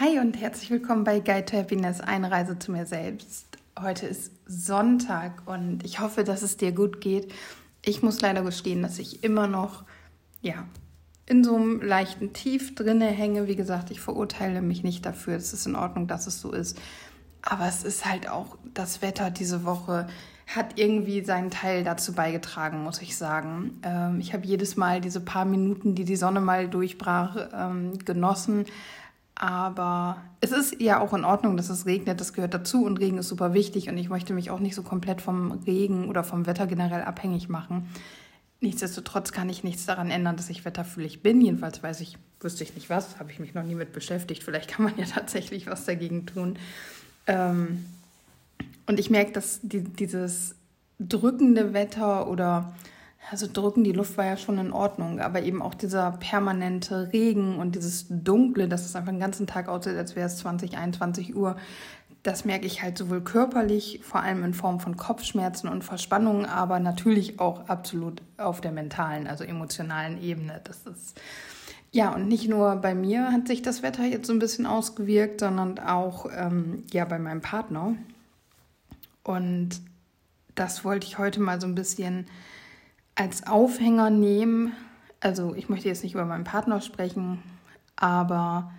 Hi und herzlich willkommen bei Guide to Happiness, eine Reise zu mir selbst. Heute ist Sonntag und ich hoffe, dass es dir gut geht. Ich muss leider gestehen, dass ich immer noch, ja, in so einem leichten Tief drinne hänge. Wie gesagt, ich verurteile mich nicht dafür. Es ist in Ordnung, dass es so ist. Aber es ist halt auch das Wetter diese Woche hat irgendwie seinen Teil dazu beigetragen, muss ich sagen. Ähm, ich habe jedes Mal diese paar Minuten, die die Sonne mal durchbrach, ähm, genossen. Aber es ist ja auch in Ordnung, dass es regnet, das gehört dazu und Regen ist super wichtig und ich möchte mich auch nicht so komplett vom Regen oder vom Wetter generell abhängig machen. Nichtsdestotrotz kann ich nichts daran ändern, dass ich wetterfühlig bin. Jedenfalls weiß ich, wüsste ich nicht was, habe ich mich noch nie mit beschäftigt. Vielleicht kann man ja tatsächlich was dagegen tun. Ähm, und ich merke, dass die, dieses drückende Wetter oder also drücken, die Luft war ja schon in Ordnung, aber eben auch dieser permanente Regen und dieses Dunkle, dass es einfach den ganzen Tag aussieht, als wäre es 20, 21 Uhr, das merke ich halt sowohl körperlich, vor allem in Form von Kopfschmerzen und Verspannungen, aber natürlich auch absolut auf der mentalen, also emotionalen Ebene. Das ist ja und nicht nur bei mir hat sich das Wetter jetzt so ein bisschen ausgewirkt, sondern auch ähm, ja bei meinem Partner. Und das wollte ich heute mal so ein bisschen als Aufhänger nehmen. Also ich möchte jetzt nicht über meinen Partner sprechen, aber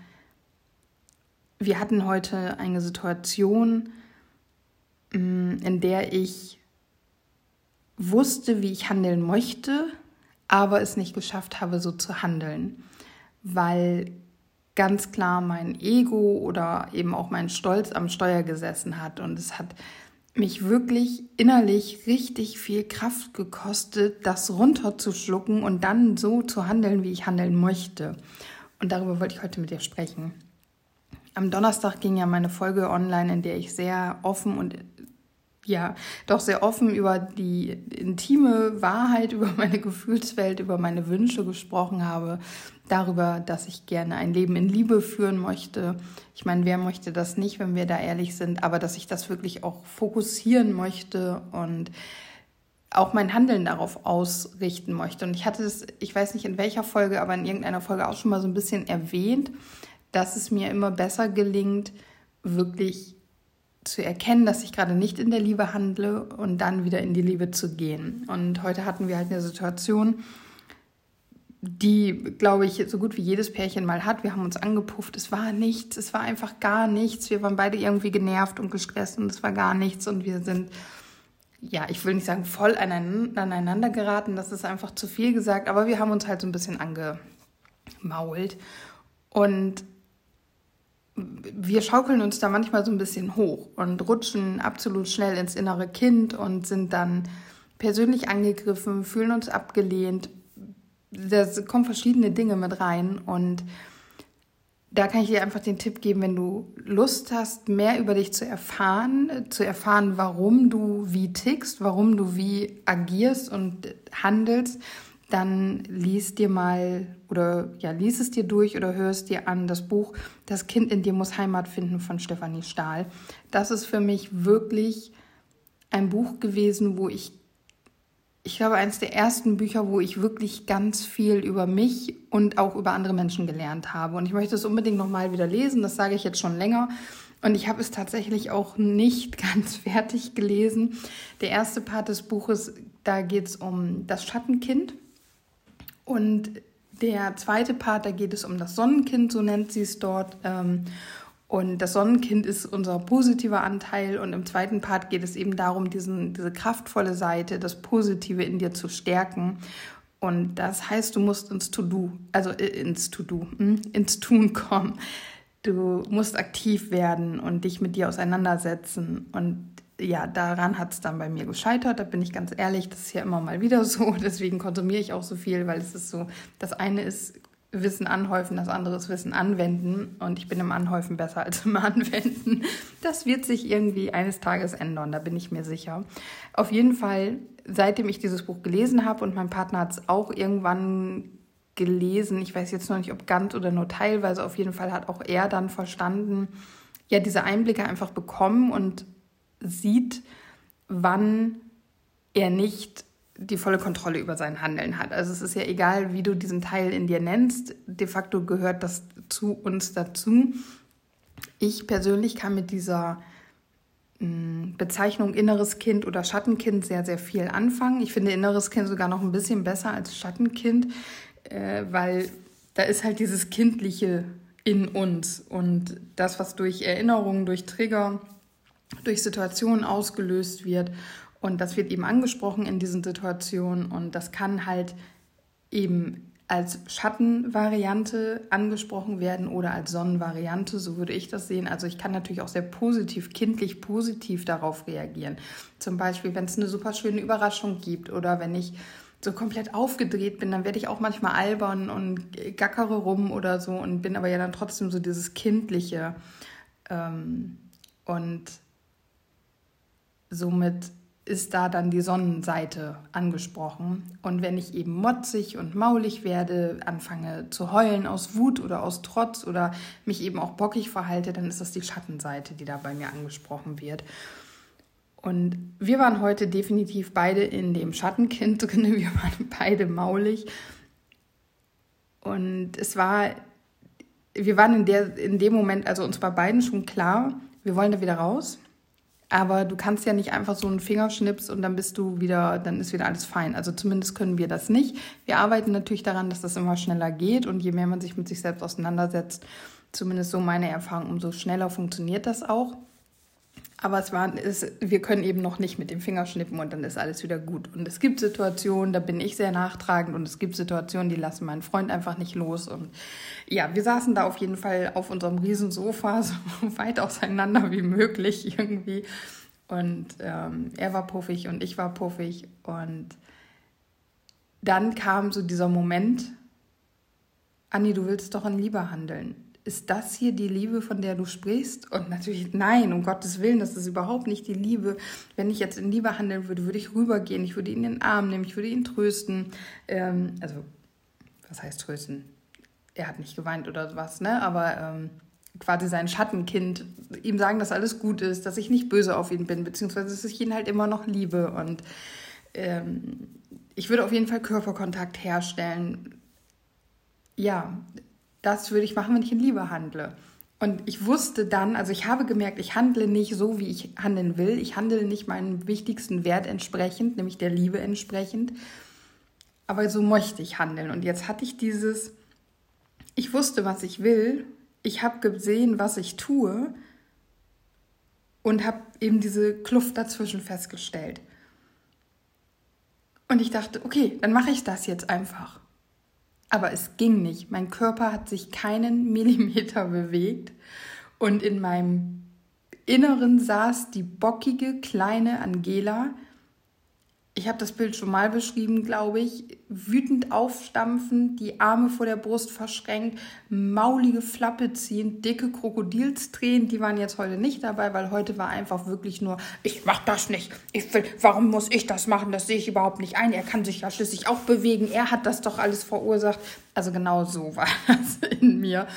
wir hatten heute eine Situation, mm, in der ich wusste, wie ich handeln möchte, aber es nicht geschafft habe, so zu handeln, weil ganz klar mein Ego oder eben auch mein Stolz am Steuer gesessen hat und es hat mich wirklich innerlich richtig viel Kraft gekostet, das runterzuschlucken und dann so zu handeln, wie ich handeln möchte. Und darüber wollte ich heute mit dir sprechen. Am Donnerstag ging ja meine Folge online, in der ich sehr offen und ja, doch sehr offen über die intime Wahrheit, über meine Gefühlswelt, über meine Wünsche gesprochen habe, darüber, dass ich gerne ein Leben in Liebe führen möchte. Ich meine, wer möchte das nicht, wenn wir da ehrlich sind, aber dass ich das wirklich auch fokussieren möchte und auch mein Handeln darauf ausrichten möchte. Und ich hatte das, ich weiß nicht in welcher Folge, aber in irgendeiner Folge auch schon mal so ein bisschen erwähnt, dass es mir immer besser gelingt, wirklich zu erkennen, dass ich gerade nicht in der Liebe handle und dann wieder in die Liebe zu gehen. Und heute hatten wir halt eine Situation, die, glaube ich, so gut wie jedes Pärchen mal hat. Wir haben uns angepufft. Es war nichts. Es war einfach gar nichts. Wir waren beide irgendwie genervt und gestresst und es war gar nichts. Und wir sind, ja, ich will nicht sagen voll aneinander geraten. Das ist einfach zu viel gesagt. Aber wir haben uns halt so ein bisschen angemault. Und wir schaukeln uns da manchmal so ein bisschen hoch und rutschen absolut schnell ins innere Kind und sind dann persönlich angegriffen, fühlen uns abgelehnt. Da kommen verschiedene Dinge mit rein und da kann ich dir einfach den Tipp geben, wenn du Lust hast, mehr über dich zu erfahren, zu erfahren, warum du wie tickst, warum du wie agierst und handelst, dann lies dir mal oder ja, lies es dir durch oder hör es dir an, das Buch Das Kind in dir muss Heimat finden von Stefanie Stahl. Das ist für mich wirklich ein Buch gewesen, wo ich, ich glaube, eines der ersten Bücher, wo ich wirklich ganz viel über mich und auch über andere Menschen gelernt habe. Und ich möchte es unbedingt nochmal wieder lesen, das sage ich jetzt schon länger. Und ich habe es tatsächlich auch nicht ganz fertig gelesen. Der erste Part des Buches, da geht es um das Schattenkind. Und der zweite Part, da geht es um das Sonnenkind, so nennt sie es dort. Ähm, und das Sonnenkind ist unser positiver Anteil. Und im zweiten Part geht es eben darum, diesen, diese kraftvolle Seite, das Positive in dir zu stärken. Und das heißt, du musst ins To-Do, also äh, ins To-Do, hm, ins Tun kommen. Du musst aktiv werden und dich mit dir auseinandersetzen. Und ja, daran hat es dann bei mir gescheitert. Da bin ich ganz ehrlich, das ist ja immer mal wieder so. Deswegen konsumiere ich auch so viel, weil es ist so, das eine ist Wissen anhäufen, das andere ist Wissen anwenden. Und ich bin im Anhäufen besser als im Anwenden. Das wird sich irgendwie eines Tages ändern, da bin ich mir sicher. Auf jeden Fall, seitdem ich dieses Buch gelesen habe und mein Partner hat es auch irgendwann gelesen, ich weiß jetzt noch nicht, ob ganz oder nur teilweise, auf jeden Fall hat auch er dann verstanden, ja, diese Einblicke einfach bekommen und sieht, wann er nicht die volle Kontrolle über sein Handeln hat. Also es ist ja egal, wie du diesen Teil in dir nennst, de facto gehört das zu uns dazu. Ich persönlich kann mit dieser hm, Bezeichnung inneres Kind oder Schattenkind sehr, sehr viel anfangen. Ich finde inneres Kind sogar noch ein bisschen besser als Schattenkind, äh, weil da ist halt dieses Kindliche in uns und das, was durch Erinnerungen, durch Trigger, durch Situationen ausgelöst wird und das wird eben angesprochen in diesen Situationen und das kann halt eben als Schattenvariante angesprochen werden oder als Sonnenvariante, so würde ich das sehen. Also ich kann natürlich auch sehr positiv, kindlich positiv darauf reagieren. Zum Beispiel, wenn es eine super schöne Überraschung gibt oder wenn ich so komplett aufgedreht bin, dann werde ich auch manchmal albern und gackere rum oder so und bin aber ja dann trotzdem so dieses Kindliche. Ähm, und somit ist da dann die Sonnenseite angesprochen. Und wenn ich eben motzig und maulig werde, anfange zu heulen aus Wut oder aus Trotz oder mich eben auch bockig verhalte, dann ist das die Schattenseite, die da bei mir angesprochen wird. Und wir waren heute definitiv beide in dem Schattenkind drin, wir waren beide maulig. Und es war, wir waren in, der, in dem Moment, also uns war beiden schon klar, wir wollen da wieder raus aber du kannst ja nicht einfach so einen Fingerschnips und dann bist du wieder, dann ist wieder alles fein. Also zumindest können wir das nicht. Wir arbeiten natürlich daran, dass das immer schneller geht und je mehr man sich mit sich selbst auseinandersetzt, zumindest so meine Erfahrung, umso schneller funktioniert das auch. Aber es war, es, wir können eben noch nicht mit dem Finger schnippen und dann ist alles wieder gut. Und es gibt Situationen, da bin ich sehr nachtragend und es gibt Situationen, die lassen meinen Freund einfach nicht los. Und ja, wir saßen da auf jeden Fall auf unserem Riesensofa, so weit auseinander wie möglich irgendwie. Und ähm, er war puffig und ich war puffig. Und dann kam so dieser Moment, Anni, du willst doch in Liebe handeln ist das hier die Liebe, von der du sprichst? Und natürlich, nein, um Gottes Willen, das ist überhaupt nicht die Liebe. Wenn ich jetzt in Liebe handeln würde, würde ich rübergehen, ich würde ihn in den Arm nehmen, ich würde ihn trösten. Ähm, also, was heißt trösten? Er hat nicht geweint oder was, ne? Aber ähm, quasi sein Schattenkind, ihm sagen, dass alles gut ist, dass ich nicht böse auf ihn bin, beziehungsweise dass ich ihn halt immer noch liebe. Und ähm, ich würde auf jeden Fall Körperkontakt herstellen. Ja, das würde ich machen, wenn ich in Liebe handle. Und ich wusste dann, also ich habe gemerkt, ich handle nicht so, wie ich handeln will. Ich handle nicht meinem wichtigsten Wert entsprechend, nämlich der Liebe entsprechend. Aber so möchte ich handeln. Und jetzt hatte ich dieses, ich wusste, was ich will. Ich habe gesehen, was ich tue. Und habe eben diese Kluft dazwischen festgestellt. Und ich dachte, okay, dann mache ich das jetzt einfach. Aber es ging nicht. Mein Körper hat sich keinen Millimeter bewegt und in meinem Inneren saß die bockige kleine Angela ich habe das Bild schon mal beschrieben, glaube ich, wütend aufstampfend, die Arme vor der Brust verschränkt, maulige Flappe ziehen, dicke Krokodilstränen, die waren jetzt heute nicht dabei, weil heute war einfach wirklich nur, ich mach das nicht, ich will, warum muss ich das machen, das sehe ich überhaupt nicht ein, er kann sich ja schließlich auch bewegen, er hat das doch alles verursacht. Also genau so war das in mir.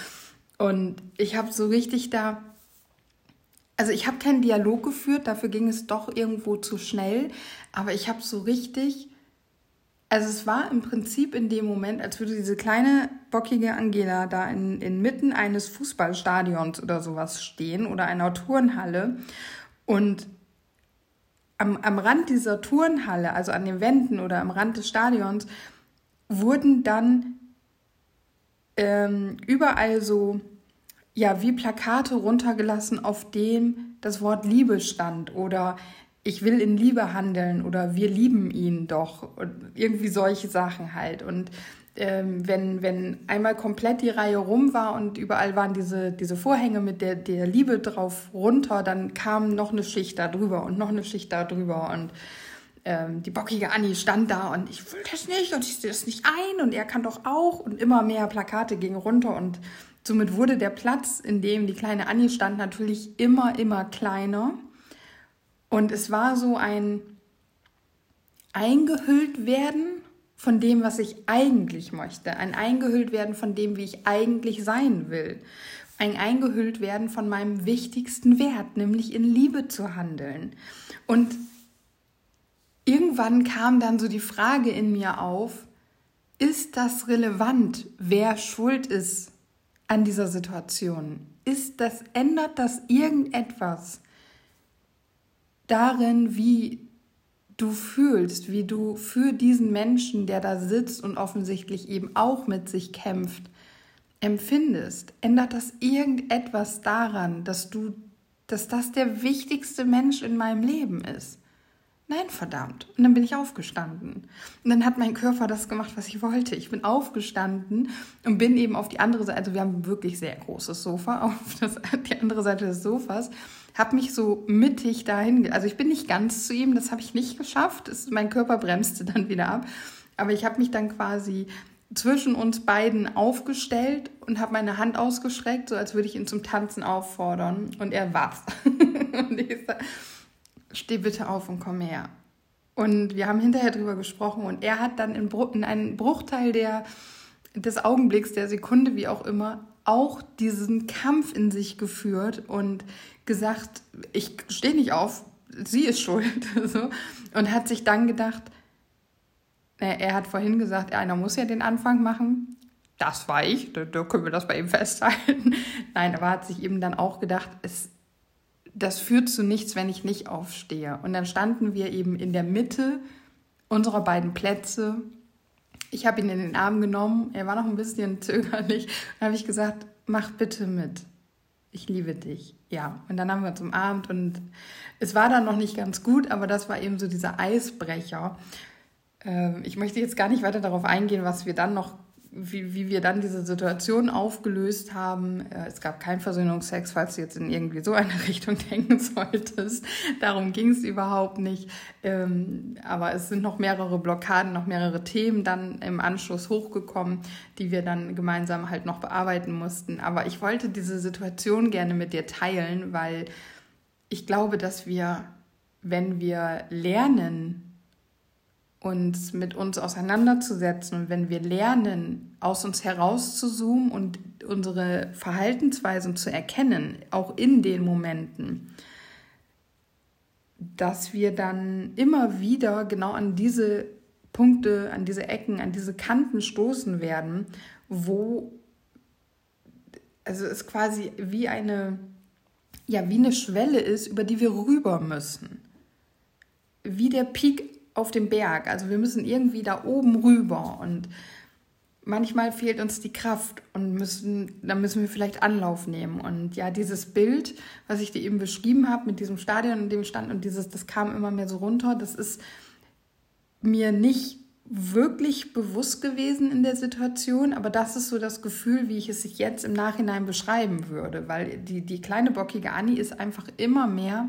Und ich habe so richtig da also ich habe keinen Dialog geführt, dafür ging es doch irgendwo zu schnell, aber ich habe so richtig, also es war im Prinzip in dem Moment, als würde diese kleine bockige Angela da in, inmitten eines Fußballstadions oder sowas stehen oder einer Turnhalle und am, am Rand dieser Turnhalle, also an den Wänden oder am Rand des Stadions, wurden dann ähm, überall so ja, wie Plakate runtergelassen, auf dem das Wort Liebe stand oder ich will in Liebe handeln oder wir lieben ihn doch und irgendwie solche Sachen halt. Und ähm, wenn, wenn einmal komplett die Reihe rum war und überall waren diese, diese Vorhänge mit der, der Liebe drauf runter, dann kam noch eine Schicht da drüber und noch eine Schicht da drüber und ähm, die bockige Annie stand da und ich will das nicht und ich sehe das nicht ein und er kann doch auch und immer mehr Plakate gingen runter und Somit wurde der Platz, in dem die kleine Annie stand, natürlich immer, immer kleiner. Und es war so ein eingehüllt werden von dem, was ich eigentlich möchte. Ein eingehüllt werden von dem, wie ich eigentlich sein will. Ein eingehüllt werden von meinem wichtigsten Wert, nämlich in Liebe zu handeln. Und irgendwann kam dann so die Frage in mir auf, ist das relevant, wer schuld ist an dieser Situation? ist das, ändert das irgendetwas darin, wie du fühlst, wie du für diesen Menschen, der da sitzt und offensichtlich eben auch mit sich kämpft, empfindest? Ändert das irgendetwas daran, dass du, dass das der wichtigste Mensch in meinem Leben ist? Nein, verdammt. Und dann bin ich aufgestanden. Und dann hat mein Körper das gemacht, was ich wollte. Ich bin aufgestanden und bin eben auf die andere Seite, also wir haben wirklich sehr großes Sofa, auf das, die andere Seite des Sofas, habe mich so mittig dahin, also ich bin nicht ganz zu ihm, das habe ich nicht geschafft. Das, mein Körper bremste dann wieder ab. Aber ich habe mich dann quasi zwischen uns beiden aufgestellt und habe meine Hand ausgestreckt, so als würde ich ihn zum Tanzen auffordern. Und er war's. und ich sag, steh bitte auf und komm her. Und wir haben hinterher drüber gesprochen und er hat dann in, in einen Bruchteil der, des Augenblicks, der Sekunde, wie auch immer, auch diesen Kampf in sich geführt und gesagt, ich stehe nicht auf, sie ist schuld. so. Und hat sich dann gedacht, er hat vorhin gesagt, einer muss ja den Anfang machen. Das war ich, da, da können wir das bei ihm festhalten. Nein, aber hat sich eben dann auch gedacht, es, das führt zu nichts, wenn ich nicht aufstehe. Und dann standen wir eben in der Mitte unserer beiden Plätze. Ich habe ihn in den Arm genommen, er war noch ein bisschen zögerlich. Dann habe ich gesagt, mach bitte mit. Ich liebe dich. Ja, und dann haben wir uns umarmt und es war dann noch nicht ganz gut, aber das war eben so dieser Eisbrecher. Ähm, ich möchte jetzt gar nicht weiter darauf eingehen, was wir dann noch, wie, wie wir dann diese Situation aufgelöst haben. Äh, es gab keinen Versöhnungsex, falls du jetzt in irgendwie so eine Richtung denken solltest. Darum ging es überhaupt nicht. Ähm, aber es sind noch mehrere Blockaden, noch mehrere Themen dann im Anschluss hochgekommen, die wir dann gemeinsam halt noch bearbeiten mussten. Aber ich wollte diese Situation gerne mit dir teilen, weil ich glaube, dass wir, wenn wir lernen, uns mit uns auseinanderzusetzen und wenn wir lernen, aus uns herauszuzoomen und unsere Verhaltensweisen zu erkennen, auch in den Momenten, dass wir dann immer wieder genau an diese Punkte, an diese Ecken, an diese Kanten stoßen werden, wo also es quasi wie eine ja wie eine Schwelle ist, über die wir rüber müssen. Wie der Peak auf dem Berg. Also wir müssen irgendwie da oben rüber und manchmal fehlt uns die Kraft und müssen, dann müssen wir vielleicht Anlauf nehmen. Und ja, dieses Bild, was ich dir eben beschrieben habe mit diesem Stadion, in dem stand und dieses, das kam immer mehr so runter, das ist mir nicht wirklich bewusst gewesen in der Situation, aber das ist so das Gefühl, wie ich es jetzt im Nachhinein beschreiben würde, weil die, die kleine bockige Annie ist einfach immer mehr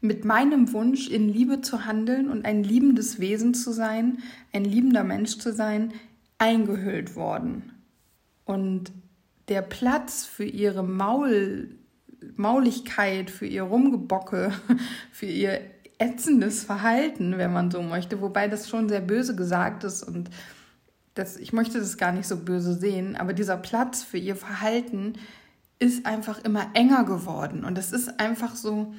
mit meinem Wunsch, in Liebe zu handeln und ein liebendes Wesen zu sein, ein liebender Mensch zu sein, eingehüllt worden. Und der Platz für ihre Maul, Mauligkeit, für ihr Rumgebocke, für ihr ätzendes Verhalten, wenn man so möchte, wobei das schon sehr böse gesagt ist und das, ich möchte das gar nicht so böse sehen, aber dieser Platz für ihr Verhalten ist einfach immer enger geworden und es ist einfach so.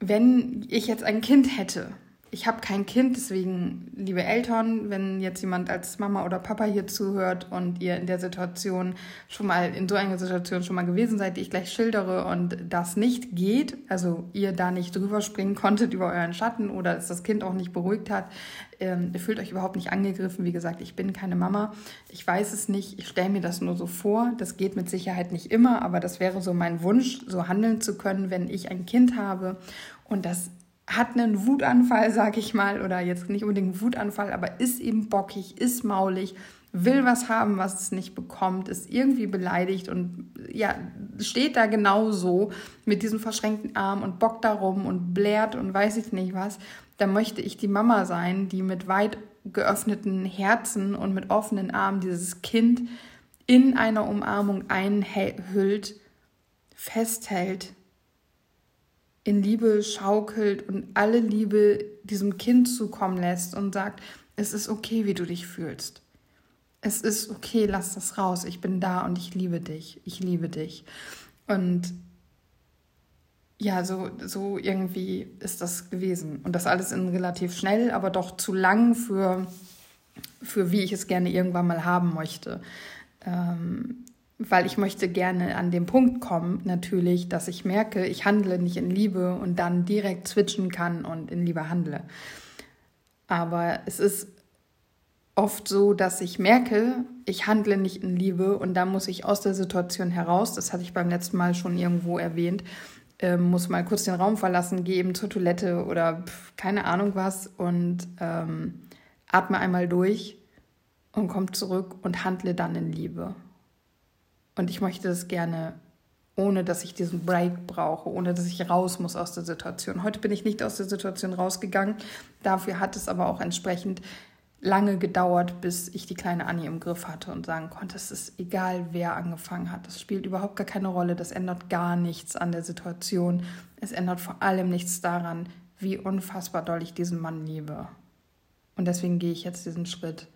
Wenn ich jetzt ein Kind hätte, ich habe kein Kind, deswegen, liebe Eltern, wenn jetzt jemand als Mama oder Papa hier zuhört und ihr in der Situation schon mal, in so einer Situation schon mal gewesen seid, die ich gleich schildere und das nicht geht, also ihr da nicht drüber springen konntet über euren Schatten oder es das Kind auch nicht beruhigt hat, ähm, fühlt euch überhaupt nicht angegriffen. Wie gesagt, ich bin keine Mama. Ich weiß es nicht. Ich stelle mir das nur so vor. Das geht mit Sicherheit nicht immer, aber das wäre so mein Wunsch, so handeln zu können, wenn ich ein Kind habe und das hat einen Wutanfall, sag ich mal, oder jetzt nicht unbedingt einen Wutanfall, aber ist eben bockig, ist maulig, will was haben, was es nicht bekommt, ist irgendwie beleidigt und ja, steht da genauso mit diesem verschränkten Arm und bockt darum und blärt und weiß ich nicht was, dann möchte ich die Mama sein, die mit weit geöffneten Herzen und mit offenen Armen dieses Kind in einer Umarmung einhüllt, festhält, in Liebe schaukelt und alle Liebe diesem Kind zukommen lässt und sagt, es ist okay, wie du dich fühlst. Es ist okay, lass das raus. Ich bin da und ich liebe dich. Ich liebe dich. Und ja, so, so irgendwie ist das gewesen. Und das alles in relativ schnell, aber doch zu lang für für wie ich es gerne irgendwann mal haben möchte. Ähm, weil ich möchte gerne an den Punkt kommen, natürlich, dass ich merke, ich handle nicht in Liebe und dann direkt switchen kann und in Liebe handle. Aber es ist oft so, dass ich merke, ich handle nicht in Liebe und da muss ich aus der Situation heraus, das hatte ich beim letzten Mal schon irgendwo erwähnt, äh, muss mal kurz den Raum verlassen, gehe eben zur Toilette oder pf, keine Ahnung was und ähm, atme einmal durch und komme zurück und handle dann in Liebe. Und ich möchte das gerne, ohne dass ich diesen Break brauche, ohne dass ich raus muss aus der Situation. Heute bin ich nicht aus der Situation rausgegangen. Dafür hat es aber auch entsprechend lange gedauert, bis ich die kleine Annie im Griff hatte und sagen konnte, es ist egal, wer angefangen hat. Das spielt überhaupt gar keine Rolle. Das ändert gar nichts an der Situation. Es ändert vor allem nichts daran, wie unfassbar doll ich diesen Mann liebe. Und deswegen gehe ich jetzt diesen Schritt,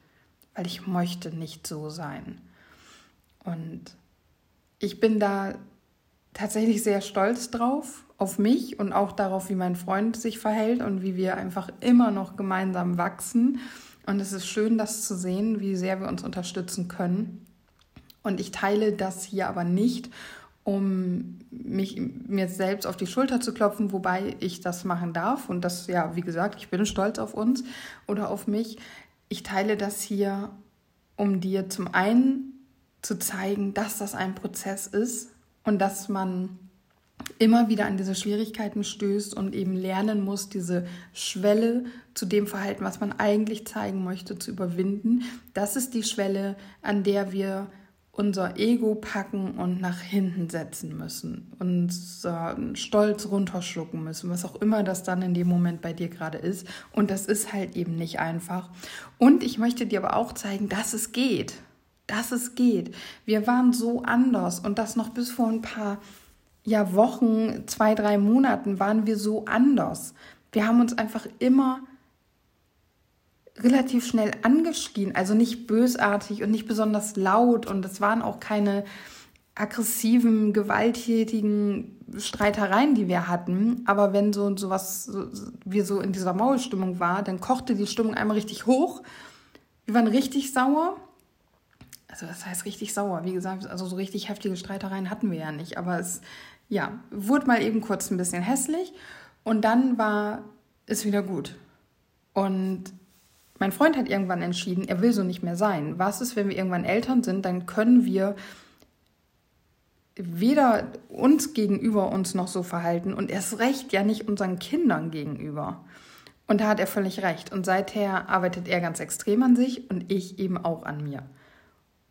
weil ich möchte nicht so sein. Und ich bin da tatsächlich sehr stolz drauf, auf mich und auch darauf, wie mein Freund sich verhält und wie wir einfach immer noch gemeinsam wachsen. Und es ist schön, das zu sehen, wie sehr wir uns unterstützen können. Und ich teile das hier aber nicht, um mich mir selbst auf die Schulter zu klopfen, wobei ich das machen darf. Und das, ja, wie gesagt, ich bin stolz auf uns oder auf mich. Ich teile das hier, um dir zum einen zu zeigen, dass das ein Prozess ist und dass man immer wieder an diese Schwierigkeiten stößt und eben lernen muss, diese Schwelle zu dem Verhalten, was man eigentlich zeigen möchte, zu überwinden. Das ist die Schwelle, an der wir unser Ego packen und nach hinten setzen müssen, unseren Stolz runterschlucken müssen, was auch immer das dann in dem Moment bei dir gerade ist. Und das ist halt eben nicht einfach. Und ich möchte dir aber auch zeigen, dass es geht. Dass es geht. Wir waren so anders und das noch bis vor ein paar ja, Wochen, zwei, drei Monaten waren wir so anders. Wir haben uns einfach immer relativ schnell angeschrien, also nicht bösartig und nicht besonders laut und es waren auch keine aggressiven, gewalttätigen Streitereien, die wir hatten. Aber wenn so sowas, so, wir so in dieser Maulstimmung war, dann kochte die Stimmung einmal richtig hoch. Wir waren richtig sauer. Also das heißt richtig sauer. Wie gesagt, also so richtig heftige Streitereien hatten wir ja nicht. Aber es ja, wurde mal eben kurz ein bisschen hässlich und dann war es wieder gut. Und mein Freund hat irgendwann entschieden, er will so nicht mehr sein. Was ist, wenn wir irgendwann Eltern sind, dann können wir weder uns gegenüber uns noch so verhalten und erst recht ja nicht unseren Kindern gegenüber. Und da hat er völlig recht. Und seither arbeitet er ganz extrem an sich und ich eben auch an mir.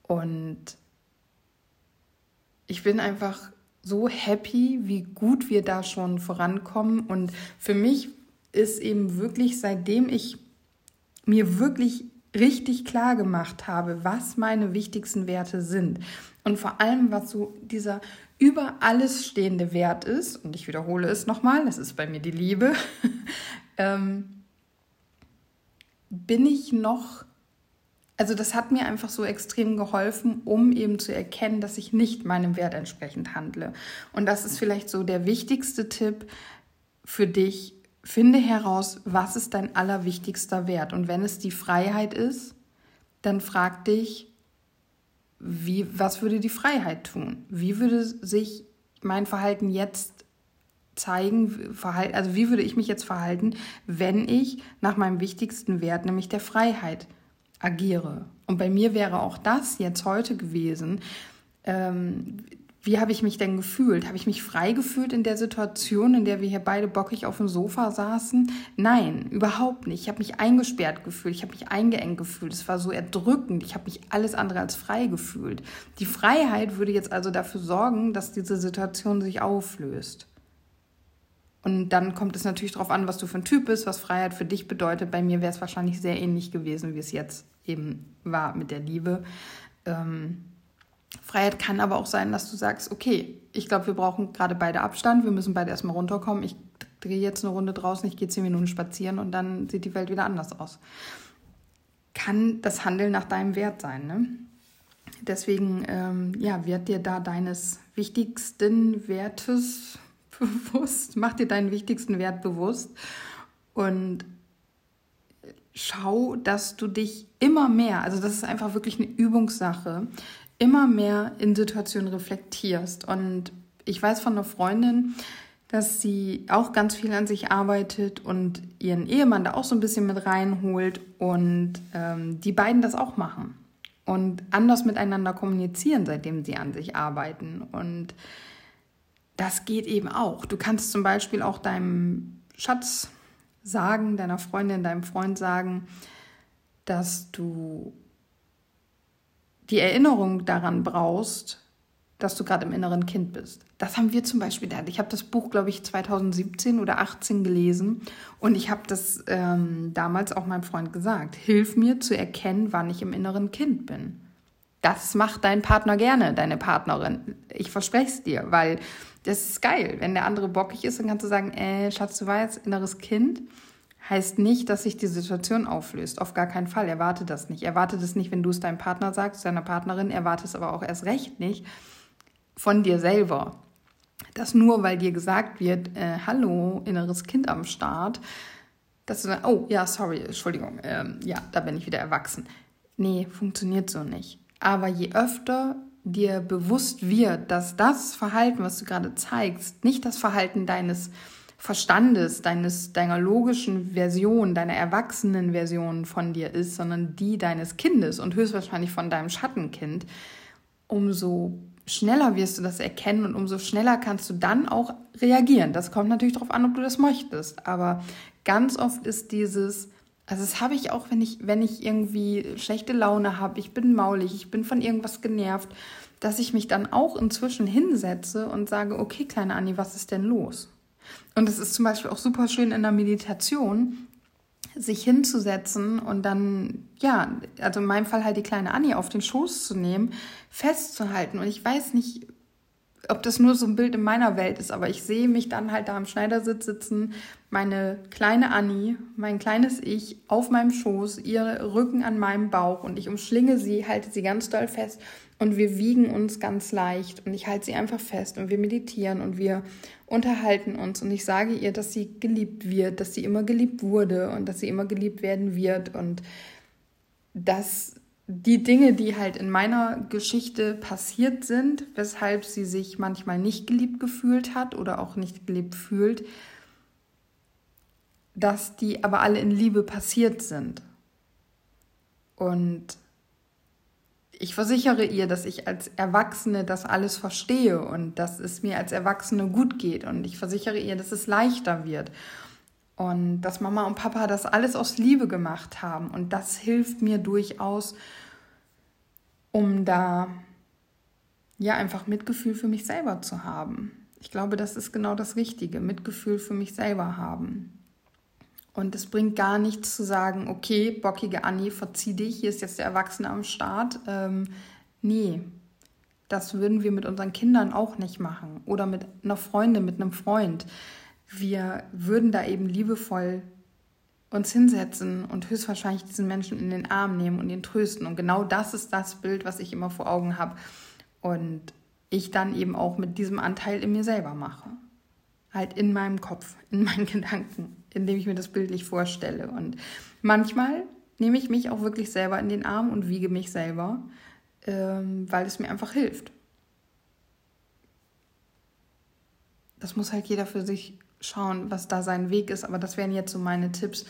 Und ich bin einfach so happy, wie gut wir da schon vorankommen. Und für mich ist eben wirklich, seitdem ich mir wirklich richtig klar gemacht habe, was meine wichtigsten Werte sind und vor allem, was so dieser über alles stehende Wert ist, und ich wiederhole es nochmal, das ist bei mir die Liebe, ähm, bin ich noch also das hat mir einfach so extrem geholfen, um eben zu erkennen, dass ich nicht meinem Wert entsprechend handle. Und das ist vielleicht so der wichtigste Tipp für dich. Finde heraus, was ist dein allerwichtigster Wert. Und wenn es die Freiheit ist, dann frag dich, wie, was würde die Freiheit tun? Wie würde sich mein Verhalten jetzt zeigen, also wie würde ich mich jetzt verhalten, wenn ich nach meinem wichtigsten Wert, nämlich der Freiheit, agiere. Und bei mir wäre auch das jetzt heute gewesen. Ähm, wie habe ich mich denn gefühlt? Habe ich mich frei gefühlt in der Situation, in der wir hier beide bockig auf dem Sofa saßen? Nein, überhaupt nicht. Ich habe mich eingesperrt gefühlt, ich habe mich eingeengt gefühlt. Es war so erdrückend. Ich habe mich alles andere als frei gefühlt. Die Freiheit würde jetzt also dafür sorgen, dass diese Situation sich auflöst. Und dann kommt es natürlich darauf an, was du für ein Typ bist, was Freiheit für dich bedeutet. Bei mir wäre es wahrscheinlich sehr ähnlich gewesen, wie es jetzt eben war mit der Liebe. Ähm, Freiheit kann aber auch sein, dass du sagst, okay, ich glaube, wir brauchen gerade beide Abstand, wir müssen beide erstmal runterkommen. Ich drehe jetzt eine Runde draußen, ich gehe zehn Minuten spazieren und dann sieht die Welt wieder anders aus. Kann das Handeln nach deinem Wert sein, ne? Deswegen, ähm, ja, werd dir da deines wichtigsten Wertes bewusst, mach dir deinen wichtigsten Wert bewusst und schau, dass du dich immer mehr, also das ist einfach wirklich eine Übungssache, immer mehr in Situationen reflektierst. Und ich weiß von einer Freundin, dass sie auch ganz viel an sich arbeitet und ihren Ehemann da auch so ein bisschen mit reinholt und ähm, die beiden das auch machen und anders miteinander kommunizieren, seitdem sie an sich arbeiten. Und das geht eben auch. Du kannst zum Beispiel auch deinem Schatz sagen, deiner Freundin, deinem Freund sagen, dass du die Erinnerung daran brauchst, dass du gerade im inneren Kind bist. Das haben wir zum Beispiel. Ich habe das Buch, glaube ich, 2017 oder 18 gelesen und ich habe das ähm, damals auch meinem Freund gesagt. Hilf mir zu erkennen, wann ich im inneren Kind bin. Das macht dein Partner gerne, deine Partnerin. Ich verspreche es dir, weil das ist geil. Wenn der andere bockig ist, dann kannst du sagen, äh, Schatz, du weißt, inneres Kind heißt nicht, dass sich die Situation auflöst. Auf gar keinen Fall. Erwarte das nicht. Erwarte das nicht, wenn du es deinem Partner sagst, deiner Partnerin. Erwarte es aber auch erst recht nicht von dir selber. Dass nur weil dir gesagt wird, äh, hallo, inneres Kind am Start, dass du dann, oh ja, sorry, Entschuldigung, ähm, ja, da bin ich wieder erwachsen. Nee, funktioniert so nicht. Aber je öfter dir bewusst wird, dass das Verhalten, was du gerade zeigst, nicht das Verhalten deines Verstandes, deines, deiner logischen Version, deiner erwachsenen Version von dir ist, sondern die deines Kindes und höchstwahrscheinlich von deinem Schattenkind, umso schneller wirst du das erkennen und umso schneller kannst du dann auch reagieren. Das kommt natürlich darauf an, ob du das möchtest. Aber ganz oft ist dieses, also das habe ich auch, wenn ich, wenn ich irgendwie schlechte Laune habe, ich bin maulig, ich bin von irgendwas genervt, dass ich mich dann auch inzwischen hinsetze und sage, okay, kleine Anni, was ist denn los? Und es ist zum Beispiel auch super schön in der Meditation, sich hinzusetzen und dann, ja, also in meinem Fall halt die kleine Annie auf den Schoß zu nehmen, festzuhalten. Und ich weiß nicht, ob das nur so ein Bild in meiner Welt ist, aber ich sehe mich dann halt da am Schneidersitz sitzen, meine kleine Annie, mein kleines Ich auf meinem Schoß, ihr Rücken an meinem Bauch und ich umschlinge sie, halte sie ganz doll fest und wir wiegen uns ganz leicht und ich halte sie einfach fest und wir meditieren und wir unterhalten uns und ich sage ihr, dass sie geliebt wird, dass sie immer geliebt wurde und dass sie immer geliebt werden wird und dass die Dinge, die halt in meiner Geschichte passiert sind, weshalb sie sich manchmal nicht geliebt gefühlt hat oder auch nicht geliebt fühlt, dass die aber alle in Liebe passiert sind. Und ich versichere ihr, dass ich als Erwachsene das alles verstehe und dass es mir als Erwachsene gut geht. Und ich versichere ihr, dass es leichter wird. Und dass Mama und Papa das alles aus Liebe gemacht haben. Und das hilft mir durchaus, um da ja einfach Mitgefühl für mich selber zu haben. Ich glaube, das ist genau das Richtige, Mitgefühl für mich selber haben. Und es bringt gar nichts zu sagen, okay, bockige Anni, verzieh dich, hier ist jetzt der Erwachsene am Start. Ähm, nee, das würden wir mit unseren Kindern auch nicht machen. Oder mit einer Freundin, mit einem Freund. Wir würden da eben liebevoll uns hinsetzen und höchstwahrscheinlich diesen Menschen in den Arm nehmen und ihn trösten. Und genau das ist das Bild, was ich immer vor Augen habe. Und ich dann eben auch mit diesem Anteil in mir selber mache. Halt in meinem Kopf, in meinen Gedanken indem ich mir das bildlich vorstelle. Und manchmal nehme ich mich auch wirklich selber in den Arm und wiege mich selber, ähm, weil es mir einfach hilft. Das muss halt jeder für sich schauen, was da sein Weg ist. Aber das wären jetzt so meine Tipps.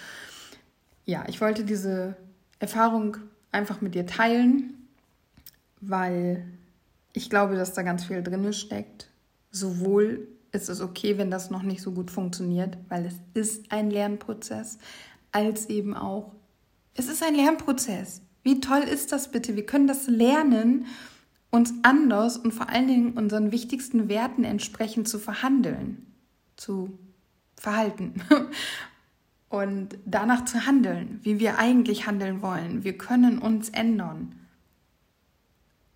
Ja, ich wollte diese Erfahrung einfach mit dir teilen, weil ich glaube, dass da ganz viel drin steckt. Sowohl ist es okay, wenn das noch nicht so gut funktioniert, weil es ist ein Lernprozess, als eben auch, es ist ein Lernprozess. Wie toll ist das bitte? Wir können das lernen, uns anders und vor allen Dingen unseren wichtigsten Werten entsprechend zu verhandeln, zu verhalten und danach zu handeln, wie wir eigentlich handeln wollen. Wir können uns ändern.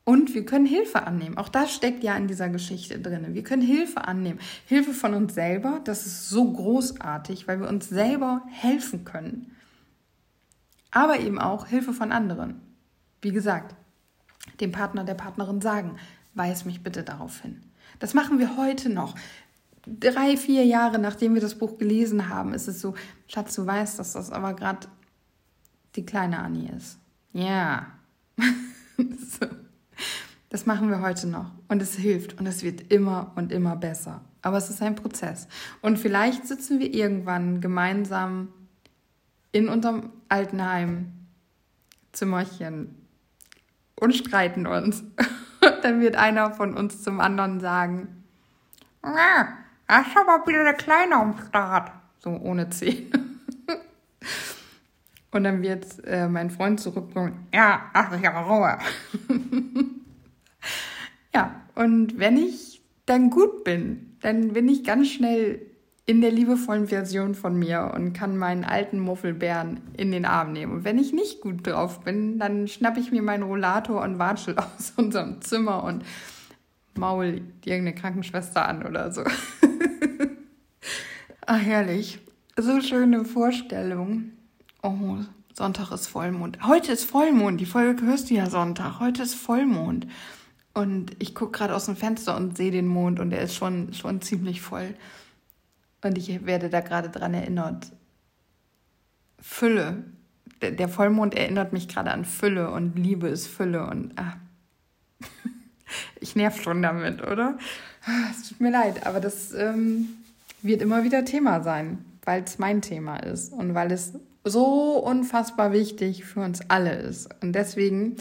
Und wir können Hilfe annehmen. Auch das steckt ja in dieser Geschichte drin. Wir können Hilfe annehmen. Hilfe von uns selber, das ist so großartig, weil wir uns selber helfen können. Aber eben auch Hilfe von anderen. Wie gesagt, dem Partner, der Partnerin sagen, weis mich bitte darauf hin. Das machen wir heute noch. Drei, vier Jahre nachdem wir das Buch gelesen haben, ist es so, Schatz, du weißt, dass das aber gerade die kleine Annie ist. Ja. so. Das machen wir heute noch. Und es hilft. Und es wird immer und immer besser. Aber es ist ein Prozess. Und vielleicht sitzen wir irgendwann gemeinsam in unserem Altenheim, Zimmerchen und streiten uns. Und dann wird einer von uns zum anderen sagen, das ist aber wieder der Kleine am Start. So ohne Zähne. Und dann wird äh, mein Freund zurückkommen, ja, ach, ich habe Ruhe. ja, und wenn ich dann gut bin, dann bin ich ganz schnell in der liebevollen Version von mir und kann meinen alten Muffelbären in den Arm nehmen. Und wenn ich nicht gut drauf bin, dann schnappe ich mir meinen Rollator und watschel aus unserem Zimmer und maul irgendeine Krankenschwester an oder so. Ach, herrlich. So schöne Vorstellung. Oh, Sonntag ist Vollmond. Heute ist Vollmond. Die Folge hörst du ja Sonntag. Heute ist Vollmond. Und ich gucke gerade aus dem Fenster und sehe den Mond und er ist schon, schon ziemlich voll. Und ich werde da gerade dran erinnert. Fülle. Der Vollmond erinnert mich gerade an Fülle und Liebe ist Fülle und ah. ich nerv schon damit, oder? Es tut mir leid, aber das ähm, wird immer wieder Thema sein, weil es mein Thema ist und weil es so unfassbar wichtig für uns alle ist. Und deswegen,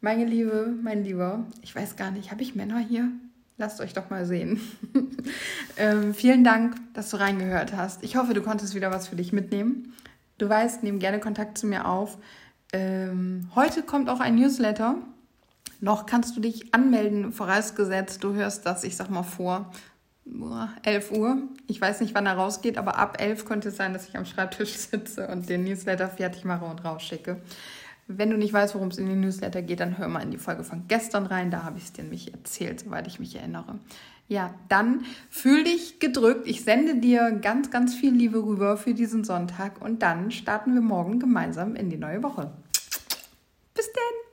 meine Liebe, mein Lieber, ich weiß gar nicht, habe ich Männer hier? Lasst euch doch mal sehen. ähm, vielen Dank, dass du reingehört hast. Ich hoffe, du konntest wieder was für dich mitnehmen. Du weißt, nimm gerne Kontakt zu mir auf. Ähm, heute kommt auch ein Newsletter. Noch kannst du dich anmelden, vorausgesetzt, du hörst das, ich sag mal vor 11 Uhr. Ich weiß nicht, wann er rausgeht, aber ab 11 könnte es sein, dass ich am Schreibtisch sitze und den Newsletter fertig mache und rausschicke. Wenn du nicht weißt, worum es in den Newsletter geht, dann hör mal in die Folge von gestern rein. Da habe ich es dir nämlich erzählt, soweit ich mich erinnere. Ja, dann fühl dich gedrückt. Ich sende dir ganz, ganz viel Liebe rüber für diesen Sonntag und dann starten wir morgen gemeinsam in die neue Woche. Bis denn!